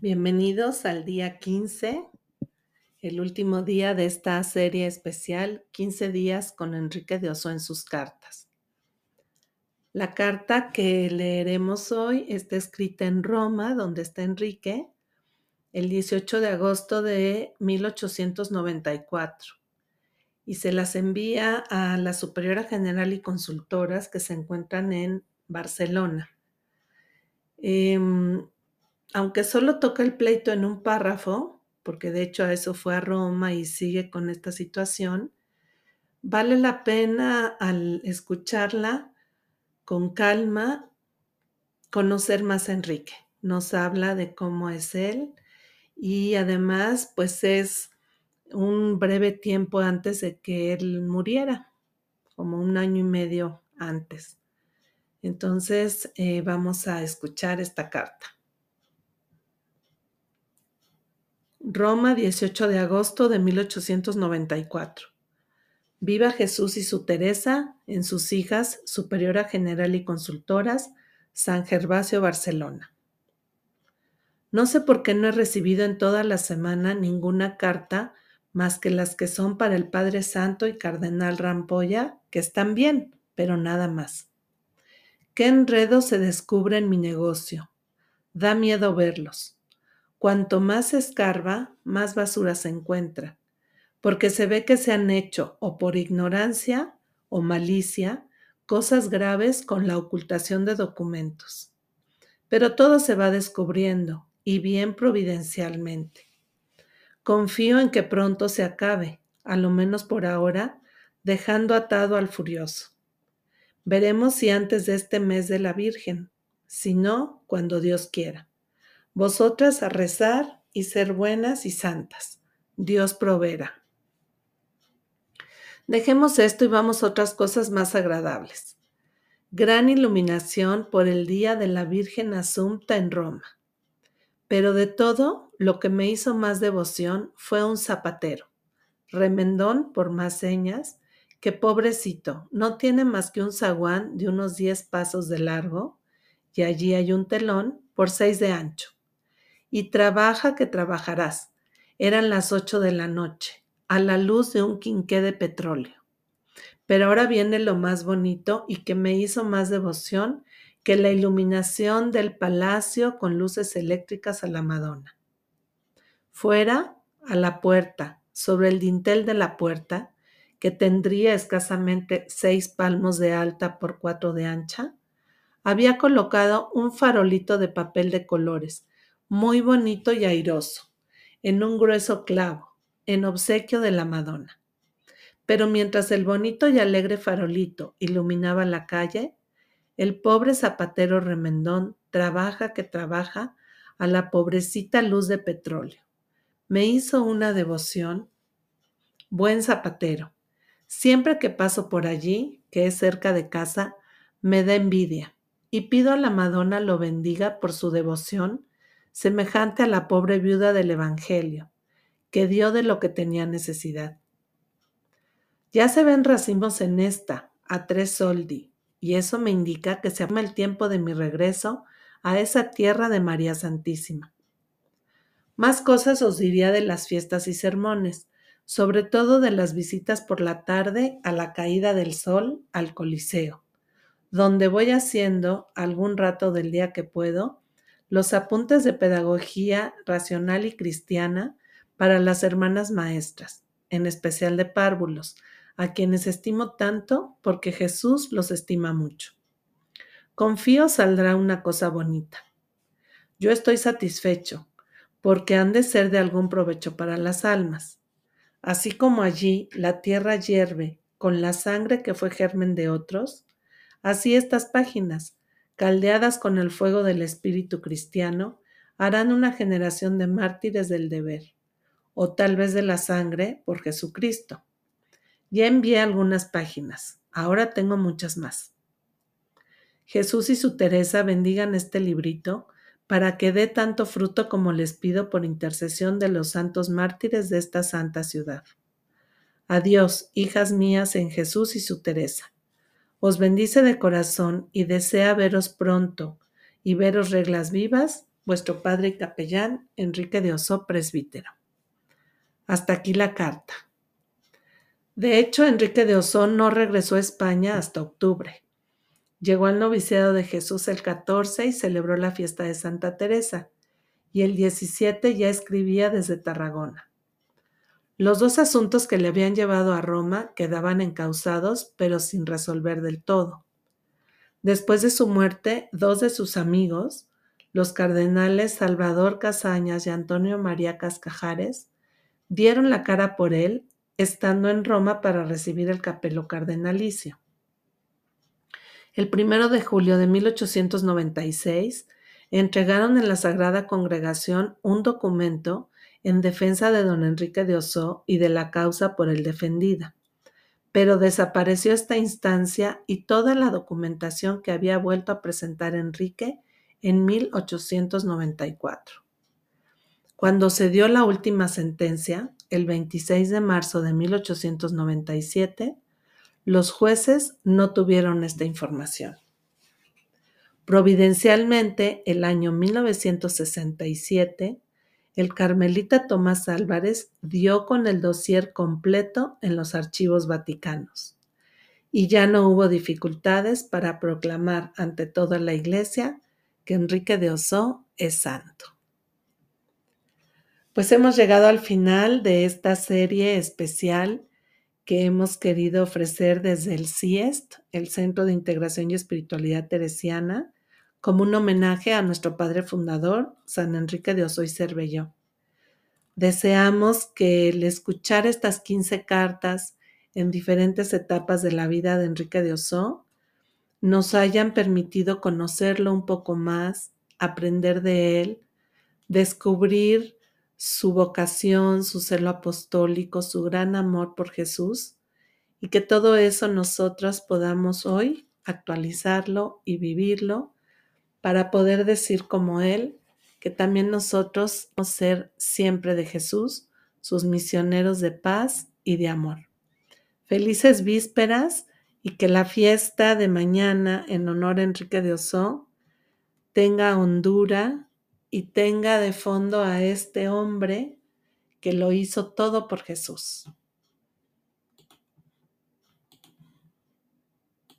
Bienvenidos al día 15, el último día de esta serie especial, 15 días con Enrique de Oso en sus cartas. La carta que leeremos hoy está escrita en Roma, donde está Enrique, el 18 de agosto de 1894 y se las envía a la Superiora General y Consultoras que se encuentran en Barcelona. Em, aunque solo toca el pleito en un párrafo, porque de hecho a eso fue a Roma y sigue con esta situación, vale la pena al escucharla con calma conocer más a Enrique. Nos habla de cómo es él y además pues es un breve tiempo antes de que él muriera, como un año y medio antes. Entonces eh, vamos a escuchar esta carta. Roma, 18 de agosto de 1894. Viva Jesús y su Teresa en sus hijas, Superiora General y Consultoras, San Gervasio, Barcelona. No sé por qué no he recibido en toda la semana ninguna carta más que las que son para el Padre Santo y Cardenal Rampolla, que están bien, pero nada más. ¿Qué enredo se descubre en mi negocio? Da miedo verlos. Cuanto más se escarba, más basura se encuentra, porque se ve que se han hecho o por ignorancia o malicia cosas graves con la ocultación de documentos. Pero todo se va descubriendo y bien providencialmente. Confío en que pronto se acabe, a lo menos por ahora, dejando atado al furioso. Veremos si antes de este mes de la Virgen, si no, cuando Dios quiera. Vosotras a rezar y ser buenas y santas. Dios proveerá. Dejemos esto y vamos a otras cosas más agradables. Gran iluminación por el día de la Virgen Asunta en Roma. Pero de todo, lo que me hizo más devoción fue un zapatero, remendón por más señas, que pobrecito, no tiene más que un zaguán de unos 10 pasos de largo, y allí hay un telón por seis de ancho y trabaja que trabajarás. Eran las ocho de la noche, a la luz de un quinqué de petróleo. Pero ahora viene lo más bonito y que me hizo más devoción que la iluminación del palacio con luces eléctricas a la Madonna. Fuera, a la puerta, sobre el dintel de la puerta, que tendría escasamente seis palmos de alta por cuatro de ancha, había colocado un farolito de papel de colores, muy bonito y airoso, en un grueso clavo, en obsequio de la Madonna. Pero mientras el bonito y alegre farolito iluminaba la calle, el pobre zapatero remendón trabaja que trabaja a la pobrecita luz de petróleo. Me hizo una devoción. Buen zapatero. Siempre que paso por allí, que es cerca de casa, me da envidia y pido a la Madonna lo bendiga por su devoción semejante a la pobre viuda del Evangelio, que dio de lo que tenía necesidad. Ya se ven racimos en esta, a tres soldi, y eso me indica que se llama el tiempo de mi regreso a esa tierra de María Santísima. Más cosas os diría de las fiestas y sermones, sobre todo de las visitas por la tarde a la caída del sol al Coliseo, donde voy haciendo algún rato del día que puedo los apuntes de pedagogía racional y cristiana para las hermanas maestras, en especial de párvulos, a quienes estimo tanto porque Jesús los estima mucho. Confío saldrá una cosa bonita. Yo estoy satisfecho, porque han de ser de algún provecho para las almas. Así como allí la tierra hierve con la sangre que fue germen de otros, así estas páginas, caldeadas con el fuego del espíritu cristiano, harán una generación de mártires del deber, o tal vez de la sangre por Jesucristo. Ya envié algunas páginas, ahora tengo muchas más. Jesús y su Teresa bendigan este librito para que dé tanto fruto como les pido por intercesión de los santos mártires de esta santa ciudad. Adiós, hijas mías en Jesús y su Teresa os bendice de corazón y desea veros pronto y veros reglas vivas, vuestro padre y capellán, Enrique de Oso, presbítero. Hasta aquí la carta. De hecho, Enrique de Oso no regresó a España hasta octubre. Llegó al noviciado de Jesús el 14 y celebró la fiesta de Santa Teresa, y el 17 ya escribía desde Tarragona. Los dos asuntos que le habían llevado a Roma quedaban encausados, pero sin resolver del todo. Después de su muerte, dos de sus amigos, los cardenales Salvador Casañas y Antonio María Cascajares, dieron la cara por él, estando en Roma para recibir el capelo cardenalicio. El primero de julio de 1896 entregaron en la Sagrada Congregación un documento en defensa de don Enrique de Oso y de la causa por él defendida. Pero desapareció esta instancia y toda la documentación que había vuelto a presentar Enrique en 1894. Cuando se dio la última sentencia, el 26 de marzo de 1897, los jueces no tuvieron esta información. Providencialmente, el año 1967, el carmelita Tomás Álvarez dio con el dossier completo en los archivos vaticanos y ya no hubo dificultades para proclamar ante toda la Iglesia que Enrique de Oso es santo. Pues hemos llegado al final de esta serie especial que hemos querido ofrecer desde el CIEST, el Centro de Integración y Espiritualidad Teresiana, como un homenaje a nuestro padre fundador, San Enrique de Osoy Cervelló. Deseamos que el escuchar estas 15 cartas en diferentes etapas de la vida de Enrique de Oso nos hayan permitido conocerlo un poco más, aprender de él, descubrir su vocación, su celo apostólico, su gran amor por Jesús y que todo eso nosotros podamos hoy actualizarlo y vivirlo para poder decir como Él que también nosotros vamos ser siempre de Jesús, sus misioneros de paz y de amor. Felices vísperas y que la fiesta de mañana en honor a Enrique de Oso tenga hondura y tenga de fondo a este hombre que lo hizo todo por Jesús.